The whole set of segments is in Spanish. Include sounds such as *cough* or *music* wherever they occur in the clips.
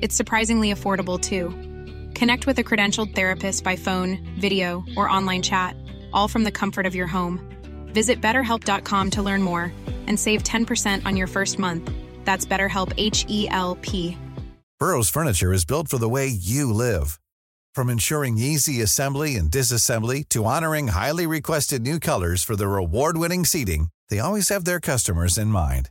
It's surprisingly affordable too. Connect with a credentialed therapist by phone, video, or online chat, all from the comfort of your home. Visit betterhelp.com to learn more and save 10% on your first month. That's BetterHelp H E L P. Burrow's furniture is built for the way you live. From ensuring easy assembly and disassembly to honoring highly requested new colors for their award winning seating, they always have their customers in mind.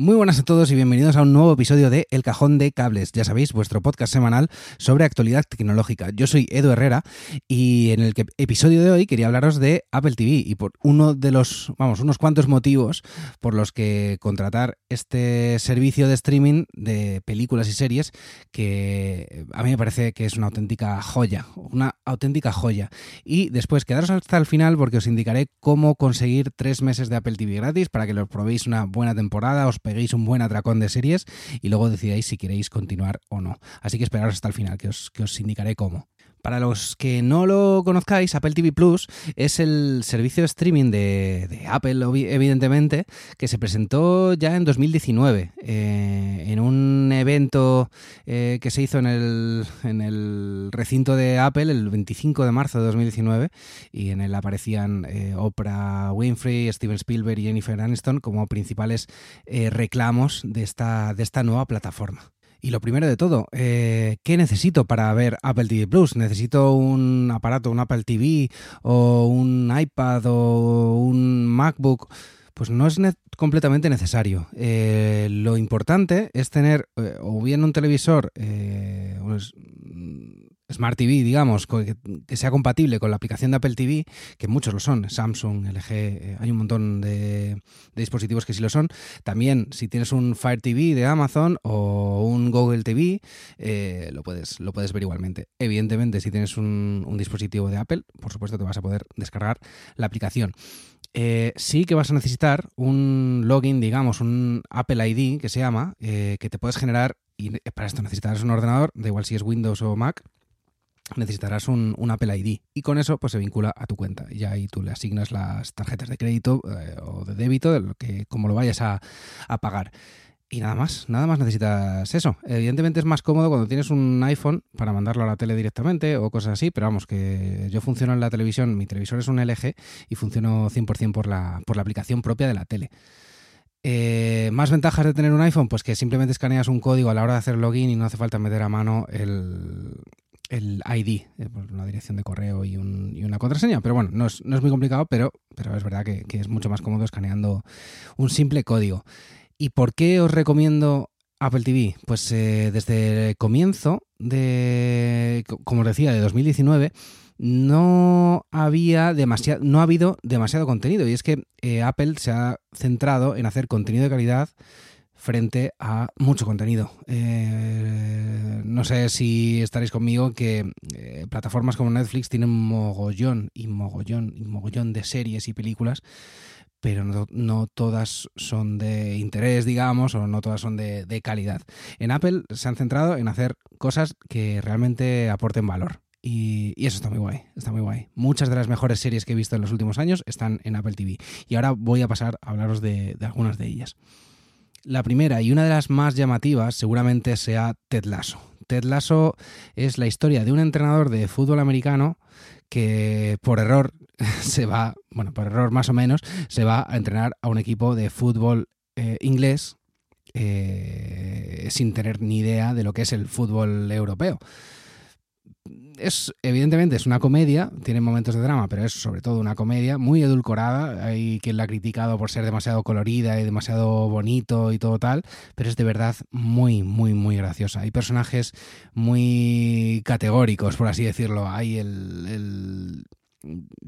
Muy buenas a todos y bienvenidos a un nuevo episodio de El Cajón de Cables, ya sabéis, vuestro podcast semanal sobre actualidad tecnológica. Yo soy Edu Herrera y en el episodio de hoy quería hablaros de Apple TV y por uno de los, vamos, unos cuantos motivos por los que contratar este servicio de streaming de películas y series que a mí me parece que es una auténtica joya, una auténtica joya. Y después quedaros hasta el final porque os indicaré cómo conseguir tres meses de Apple TV gratis para que los probéis una buena temporada, os peguéis un buen atracón de series y luego decidáis si queréis continuar o no. Así que esperaros hasta el final, que os, que os indicaré cómo. Para los que no lo conozcáis, Apple TV Plus es el servicio de streaming de, Apple, evidentemente, que se presentó ya en 2019 eh, en un evento eh, que se hizo en el, en el recinto de Apple el 25 de marzo de 2019 y en él aparecían eh, Oprah Winfrey, Steven Spielberg y Jennifer Aniston como principales eh, reclamos de esta nueva plataforma. Y lo primero de todo, eh, ¿qué necesito para ver Apple TV Plus? ¿Necesito un aparato, un Apple TV o un iPad o un MacBook? Pues no es completamente necesario. Eh, lo importante es tener eh, o bien un televisor, eh, un s- mm, Smart TV, digamos, que, sea compatible con la aplicación de Apple TV, que muchos lo son, Samsung, LG, eh, hay un montón de, dispositivos que sí lo son. También, si tienes un Fire TV de Amazon o un Google TV, eh, lo, puedes, lo puedes ver igualmente. Evidentemente, si tienes un, dispositivo de Apple, por supuesto te vas a poder descargar la aplicación. Eh, sí que vas a necesitar un login, digamos, un Apple ID que se llama, que te puedes generar, y para esto necesitarás un ordenador, da igual si es Windows o Mac, necesitarás un, un Apple ID y con eso pues se vincula a tu cuenta y ahí tú le asignas las tarjetas de crédito eh, o de débito, de lo que, como lo vayas a, a pagar. Y nada más, nada más necesitas eso. Evidentemente es más cómodo cuando tienes un iPhone para mandarlo a la tele directamente o cosas así, pero vamos, que yo funciono en la televisión, mi televisor es un LG y funciono 100% por la, por la aplicación propia de la tele. Eh, ¿Más ventajas de tener un iPhone? Pues que simplemente escaneas un código a la hora de hacer login y no hace falta meter a mano el, el ID, eh, una dirección de correo y, un- y una contraseña. Pero bueno, no es, no es muy complicado, pero, pero es verdad que, que es mucho más cómodo escaneando un simple código. ¿Y por qué os recomiendo Apple TV? Pues eh, desde el comienzo de, co- como os decía, de 2019, no había demasiado, no ha habido demasiado contenido. Y es que eh, Apple se ha centrado en hacer contenido de calidad frente a mucho contenido. Eh, no sé si estaréis conmigo que eh, plataformas como Netflix tienen mogollón y mogollón y mogollón de series y películas, pero no, todas son de interés, digamos, o no todas son de, calidad. En Apple se han centrado en hacer cosas que realmente aporten valor. Y, eso está muy guay, está muy guay. Muchas de las mejores series que he visto en los últimos años están en Apple TV. Y ahora voy a pasar a hablaros de algunas de ellas. La primera y una de las más llamativas seguramente sea Ted Lasso. Ted Lasso es la historia de un entrenador de fútbol americano que por error *laughs* se va, bueno, por error más o menos, se va a entrenar a un equipo de fútbol eh, inglés eh, sin tener ni idea de lo que es el fútbol europeo. Es, evidentemente es una comedia, tiene momentos de drama, pero es sobre todo una comedia muy edulcorada. Hay quien la ha criticado por ser demasiado colorida y demasiado bonito y todo tal, pero es de verdad muy, muy, muy graciosa. Hay personajes muy categóricos, por así decirlo. Hay el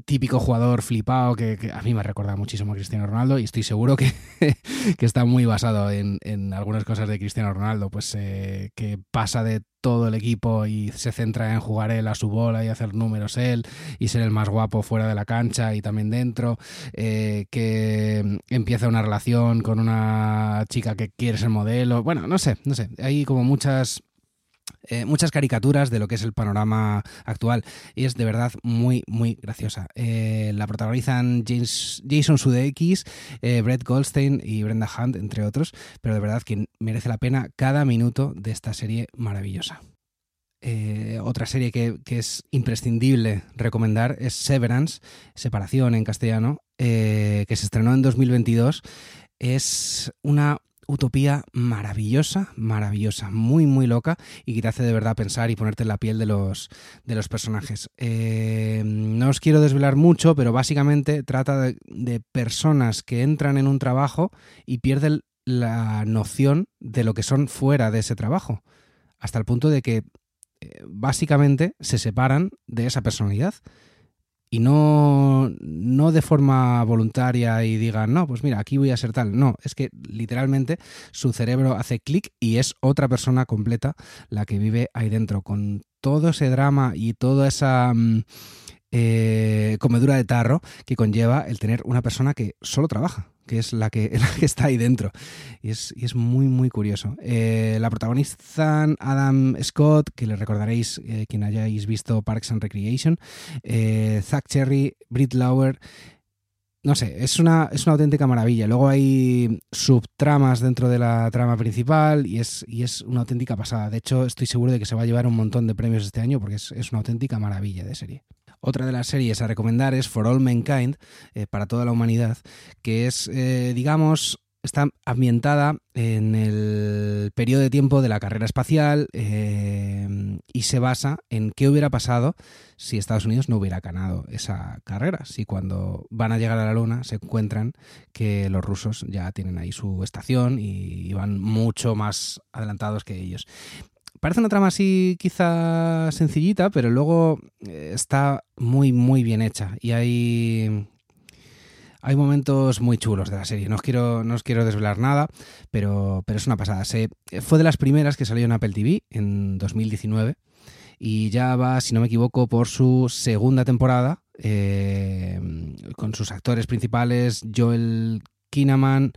típico jugador flipado que, a mí me recuerda muchísimo a Cristiano Ronaldo y estoy seguro que, *laughs* está muy basado en, algunas cosas de Cristiano Ronaldo, pues eh, que pasa de todo el equipo y se centra en jugar él a su bola y hacer números él y ser el más guapo fuera de la cancha y también dentro, eh, que empieza una relación con una chica que quiere ser modelo, bueno, no sé, no sé, hay como muchas eh, muchas caricaturas de lo que es el panorama actual. Y es de verdad muy muy graciosa. Eh, la protagonizan Jason Sudeikis eh, Brett Goldstein y Brenda Hunt entre otros. Pero de verdad que merece la pena cada minuto de esta serie maravillosa. Otra serie que, que, es imprescindible recomendar es Severance, Separación en castellano, que se estrenó en 2022. Es una utopía maravillosa, maravillosa, muy, muy loca y que te hace de verdad pensar y ponerte en la piel de los, de los personajes. Eh, no os quiero desvelar mucho, pero básicamente trata de, personas que entran en un trabajo y pierden la noción de lo que son fuera de ese trabajo, hasta el punto de que eh, básicamente se separan de esa personalidad y no, no de forma voluntaria y digan, no, pues mira, aquí voy a ser tal. No, es que literalmente su cerebro hace clic y es otra persona completa la que vive ahí dentro, con todo ese drama y toda esa... Mm, eh, comedura de tarro que conlleva el tener una persona que solo trabaja, que es la que, *laughs* que está ahí dentro. Y es, y es muy, muy curioso. Eh, la protagonizan Adam Scott, que le recordaréis eh, quien hayáis visto Parks and Recreation, Zach Cherry, Britt Lauer. No sé, es una, es una auténtica maravilla. Luego hay subtramas dentro de la trama principal y es, y es una auténtica pasada. De hecho, estoy seguro de que se va a llevar un montón de premios este año porque es, es una auténtica maravilla de serie. Otra de las series a recomendar es For All Mankind, eh, para toda la humanidad, que es, eh, digamos, está ambientada en el periodo de tiempo de la carrera espacial eh, y se basa en qué hubiera pasado si Estados Unidos no hubiera ganado esa carrera, si cuando van a llegar a la Luna se encuentran que los rusos ya tienen ahí su estación y van mucho más adelantados que ellos parece una trama así quizá sencillita, pero luego eh, está muy, muy bien hecha. Y hay, hay momentos muy chulos de la serie. No os quiero, no os quiero desvelar nada, pero, pero es una pasada. Se, fue de las primeras que salió en Apple TV en 2019 y ya va, si no me equivoco, por su segunda temporada eh, con sus actores principales Joel Kinnaman,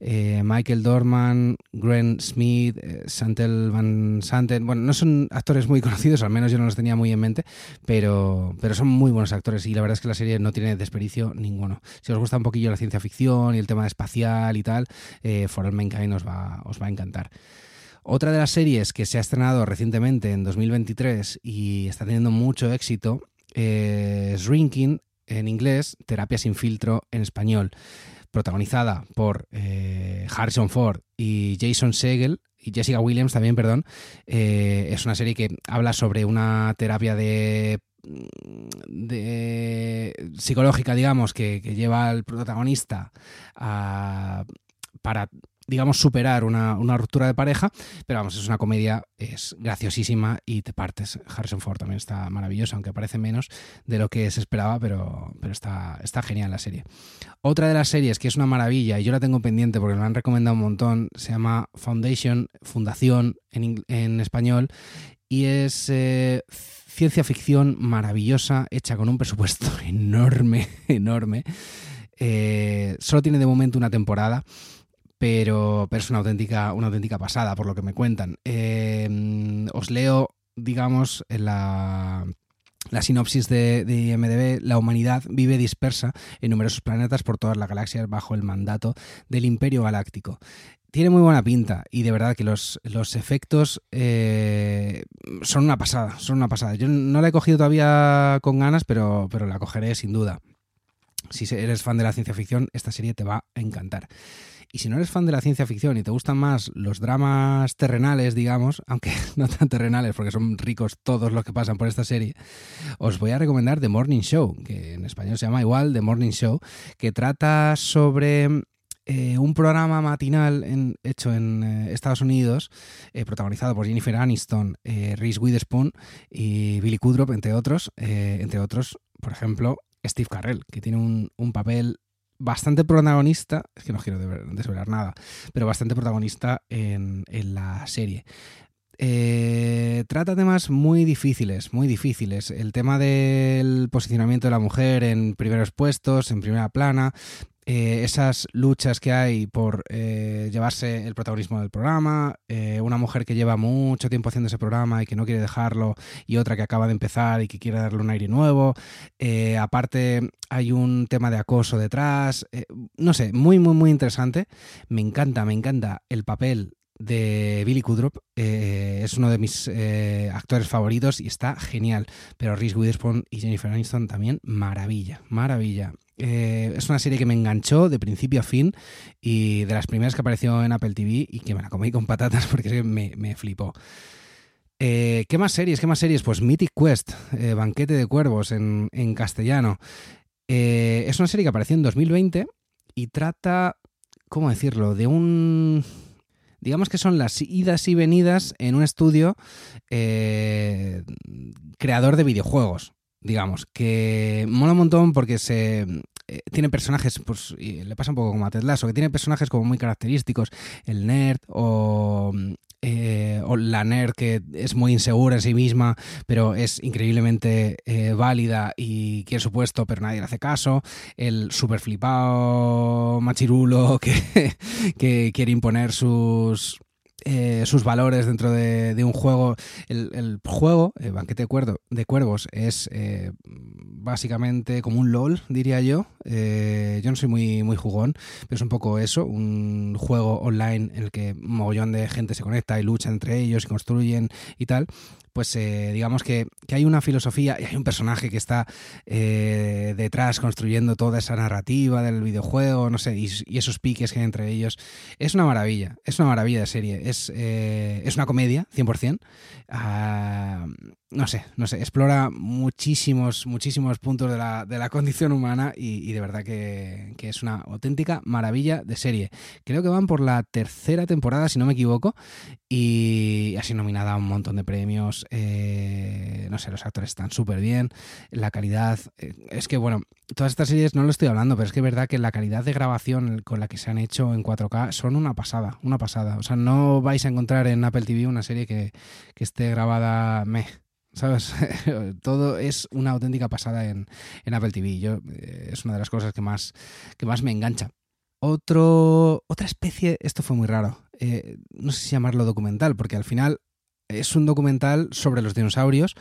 eh, Michael Dorman, Grant Smith, eh, Santel Van Santen. Bueno, no son actores muy *laughs* conocidos, al menos yo no los tenía muy en mente, pero, pero son muy buenos actores y la verdad es que la serie no tiene desperdicio ninguno. Si os gusta un poquillo la ciencia ficción y el tema espacial y tal, eh, For All Mankind os va, os va a encantar. Otra de las series que se ha estrenado recientemente en 2023 y está teniendo mucho éxito es Shrinking en inglés, Terapia sin filtro en español protagonizada por eh, Harrison Ford y Jason Segel y Jessica Williams también, perdón, eh, es una serie que habla sobre una terapia de de psicológica, digamos, que, que lleva al protagonista a, para digamos, superar una, ruptura de pareja, pero vamos, es una comedia, es graciosísima y te partes. Harrison Ford también está maravilloso, aunque parece menos de lo que se esperaba, pero, pero está, está genial la serie. Otra de las series que es una maravilla, y yo la tengo pendiente porque me la han recomendado un montón, se llama Foundation, Fundación en, español, y es... Eh, ciencia ficción maravillosa, hecha con un presupuesto *laughs* enorme, enorme. Eh, solo tiene de momento una temporada pero, pero es una auténtica, una auténtica pasada por lo que me cuentan. Em, os leo, digamos, en la, la sinopsis de, IMDB, la humanidad vive dispersa en numerosos planetas por todas las galaxias bajo el mandato del Imperio Galáctico. tiene muy buena pinta y de verdad que los, los efectos eh, son una pasada, son una pasada. Yo no la he cogido todavía con ganas, pero, pero la cogeré sin duda. Si eres fan de la ciencia ficción, esta serie te va a encantar. Y si no eres fan de la ciencia ficción y te gustan más los dramas terrenales, digamos, aunque *laughs* no tan terrenales porque son ricos todos los que pasan por esta serie, os voy a recomendar The Morning Show, que en español se llama igual The Morning Show, que trata sobre eh, un programa matinal hecho en eh, Estados Unidos, eh, protagonizado por Jennifer Aniston, Reese Witherspoon y Billy Kudrop, entre otros, entre otros, por ejemplo, Steve Carrell, que tiene un, un papel bastante protagonista, es que no quiero desvelar nada, pero bastante protagonista en, la serie. Eh, trata temas muy difíciles, muy difíciles. El tema del posicionamiento de la mujer en primeros puestos, en primera plana, eh, esas luchas que hay por eh, llevarse el protagonismo del programa, eh, una mujer que lleva mucho tiempo haciendo ese programa y que no quiere dejarlo, y otra que acaba de empezar y que quiere darle un aire nuevo. aparte, hay un tema de acoso detrás. no sé, muy, muy, muy interesante. Me encanta, me encanta el papel de Billy Kudrop es uno de mis actores favoritos y está genial. Pero Reese Witherspoon y Jennifer Aniston también maravilla, maravilla. Eh, es una serie que me enganchó de principio a fin y de las primeras que apareció en Apple TV y que me la comí con patatas *laughs* porque me, me flipó. Eh, ¿Qué más series? ¿Qué más series? Pues Mythic Quest, eh, Banquete de Cuervos en, en castellano. es una serie que apareció en 2020 y trata, ¿cómo decirlo? De un... Digamos que son las idas y venidas en un estudio creador de videojuegos digamos, que mola un montón porque se eh, tiene personajes, pues le pasa un poco como a Ted Lasso, que tiene personajes como muy característicos, el nerd o, eh, o la nerd que es muy insegura en sí misma, pero es increíblemente eh, válida y quiere su puesto, pero nadie le hace caso, el super flipado machirulo *laughs* que quiere imponer sus eh, sus valores dentro de, un juego. El, juego, el Banquete de, de Cuervos, es eh, básicamente como un LOL, diría yo. Eh, yo no soy muy, muy jugón, pero es un poco eso, un juego online en el que un mogollón de gente se conecta y lucha entre ellos y construyen y tal pues eh, digamos que, hay una filosofía y hay un personaje que está eh, detrás construyendo toda esa narrativa del videojuego, no sé, y, esos piques que hay entre ellos. Es una maravilla, es una maravilla de serie. Es, eh, es una comedia, 100%. Ah, no sé, no sé, explora muchísimos, muchísimos puntos de la, de la condición humana y, de verdad que, que, es una auténtica maravilla de serie. Creo que van por la tercera temporada, si no me equivoco, y ha sido nominada a un montón de premios eh, no sé, los actores están súper bien, la calidad, eh, es que bueno, todas estas series no lo estoy hablando, pero es que es verdad que la calidad de grabación con la que se han hecho en 4K son una pasada, una pasada. O sea, no vais a encontrar en Apple TV una serie que, esté grabada me. ¿Sabes? *laughs* Todo es una auténtica pasada en, Apple TV. Yo, eh, es una de las cosas que más, que más me engancha. Otro, otra especie, esto fue muy raro. no sé si llamarlo documental, porque al final es un documental sobre los dinosaurios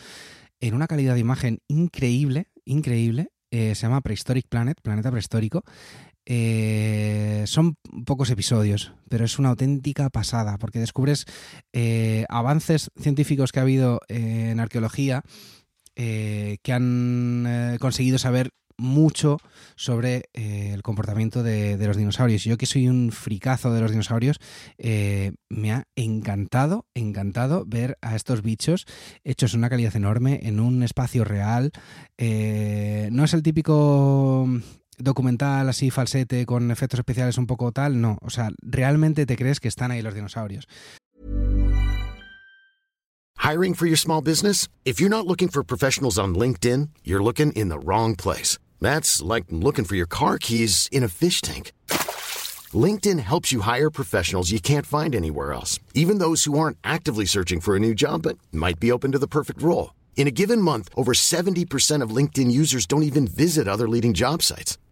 en una calidad de imagen increíble, increíble. Eh, se llama Prehistoric Planet, Planeta Prehistórico. Eh, son pocos episodios, pero es una auténtica pasada, porque descubres eh, avances científicos que ha habido en arqueología que han conseguido saber mucho sobre eh, el comportamiento de, los dinosaurios. Yo que soy un fricazo de los dinosaurios, eh, me ha encantado, encantado ver a estos bichos hechos en una calidad enorme, en un espacio real. Eh, no es el típico documental así falsete con efectos especiales un poco tal, no, o sea, realmente te crees que están ahí los dinosaurios. Hiring for your small business? If you're not looking for professionals on LinkedIn, you're looking in the wrong place. That's like looking for your car keys in a fish tank. LinkedIn helps you hire professionals you can't find anywhere else, even those who aren't actively searching for a new job but might be open to the perfect role. In a given month, over 70% of LinkedIn users don't even visit other leading job sites.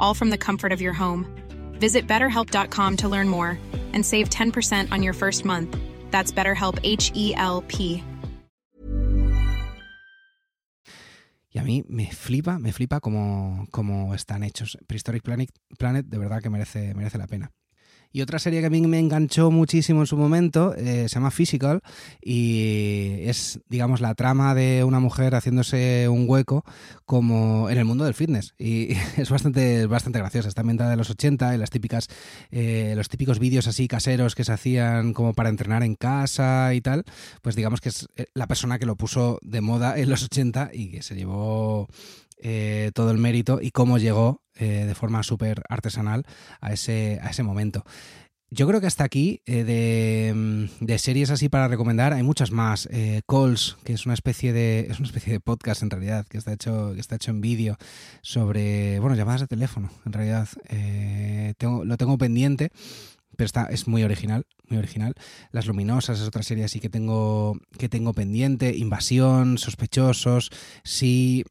all from the comfort of your home. Visit betterhelp.com to learn more and save 10% on your first month. That's BetterHelp H E L P. Y a mí me flipa, me flipa cómo, cómo están hechos. Prehistoric Planet, Planet de verdad que merece, merece la pena. Y otra serie que a mí me enganchó muchísimo en su momento eh, se llama Physical y es, digamos, la trama de una mujer haciéndose un hueco como en el mundo del fitness. Y *laughs* es bastante, bastante graciosa. Está ambientada de los 80 y las típicas, eh, los típicos vídeos así caseros que se hacían como para entrenar en casa y tal. Pues digamos que es eh, la persona que lo puso de moda en los 80 y que se llevó todo el mérito y cómo llegó eh, de forma súper artesanal a ese, a ese momento. Yo creo que hasta aquí eh, de, mm, de, series así para recomendar hay muchas más. Calls, que es una especie de es una especie de podcast en realidad que está hecho que está hecho en vídeo sobre bueno llamadas de teléfono. En realidad tengo, lo tengo pendiente pero está, es muy original, muy original. Las Luminosas es otra serie así que tengo, que tengo pendiente. Invasión, Sospechosos, sí,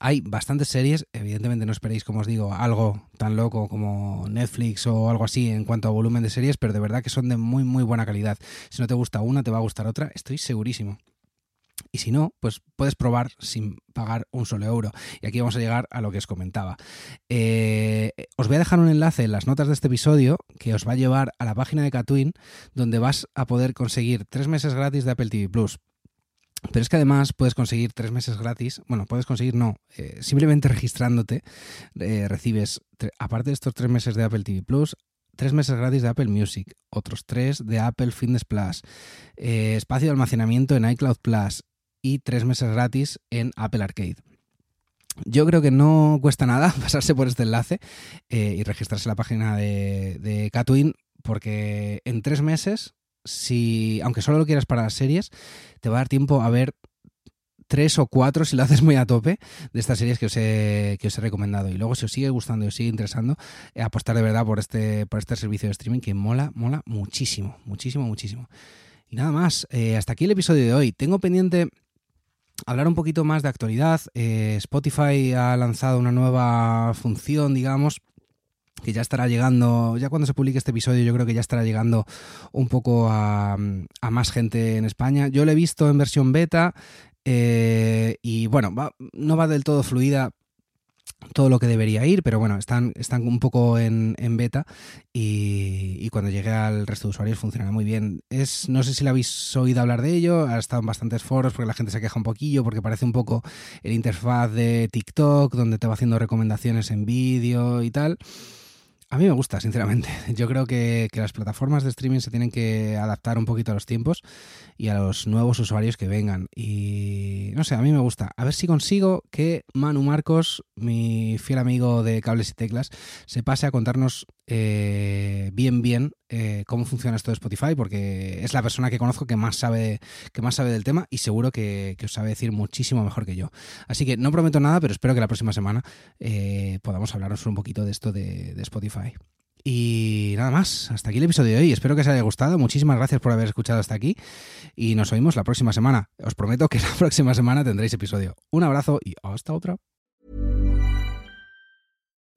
hay bastantes series, evidentemente no esperéis, como os digo, algo tan loco como Netflix o algo así en cuanto a volumen de series, pero de verdad que son de muy muy buena calidad. Si no te gusta una, te va a gustar otra, estoy segurísimo. Y si no, pues puedes probar sin pagar un solo euro. Y aquí vamos a llegar a lo que os comentaba. Eh, os voy a dejar un enlace en las notas de este episodio que os va a llevar a la página de Catwin, donde vas a poder conseguir tres meses gratis de Apple TV Plus. Pero es que además puedes conseguir tres meses gratis. Bueno, puedes conseguir, no. Eh, simplemente registrándote eh, recibes, aparte de estos tres meses de Apple TV Plus, tres meses gratis de Apple Music, otros tres de Apple Fitness Plus, eh, espacio de almacenamiento en iCloud Plus y tres meses gratis en Apple Arcade. Yo creo que no cuesta nada *laughs* pasarse por este enlace y registrarse en la página de, de Catwin porque en tres meses si, aunque solo lo quieras para las series, te va a dar tiempo a ver tres o cuatro, si lo haces muy a tope, de estas series que os he, que os he recomendado. Y luego, si os sigue gustando y os sigue interesando, eh, apostar de verdad por este, por este servicio de streaming que mola, mola muchísimo, muchísimo, muchísimo. Y nada más, eh, hasta aquí el episodio de hoy. Tengo pendiente hablar un poquito más de actualidad. Eh, Spotify ha lanzado una nueva función, digamos, que ya estará llegando, ya cuando se publique este episodio yo creo que ya estará llegando un poco a, más gente en España. Yo lo he visto en versión beta eh, y bueno, no va del todo fluida todo lo que debería ir, pero bueno, están, están un poco en, beta y, cuando llegue al resto de usuarios funcionará muy bien. Es, no sé si lo habéis oído hablar de ello, ha estado en bastantes foros porque la gente se queja un poquillo, porque parece un poco el interfaz de TikTok, donde te va haciendo recomendaciones en vídeo y tal. A mí me gusta, sinceramente. *laughs* Yo creo que, las plataformas de streaming se tienen que adaptar un poquito a los tiempos y a los nuevos usuarios que vengan. Y no sé, a mí me gusta. A ver si consigo que Manu Marcos, mi fiel amigo de cables y teclas, se pase a contarnos eh, bien, bien eh, cómo funciona esto de Spotify, porque es la persona que conozco que más sabe, que más sabe del tema y seguro que, os sabe decir muchísimo mejor que yo. Así que no prometo nada, pero espero que la próxima semana eh, podamos hablaros un poquito de esto de, de Spotify. Y nada más, hasta aquí el episodio de hoy. Espero que os haya gustado. Muchísimas gracias por haber escuchado hasta aquí. Y nos oímos la próxima semana. Os prometo que *laughs* la próxima semana tendréis episodio. Un abrazo y hasta otra.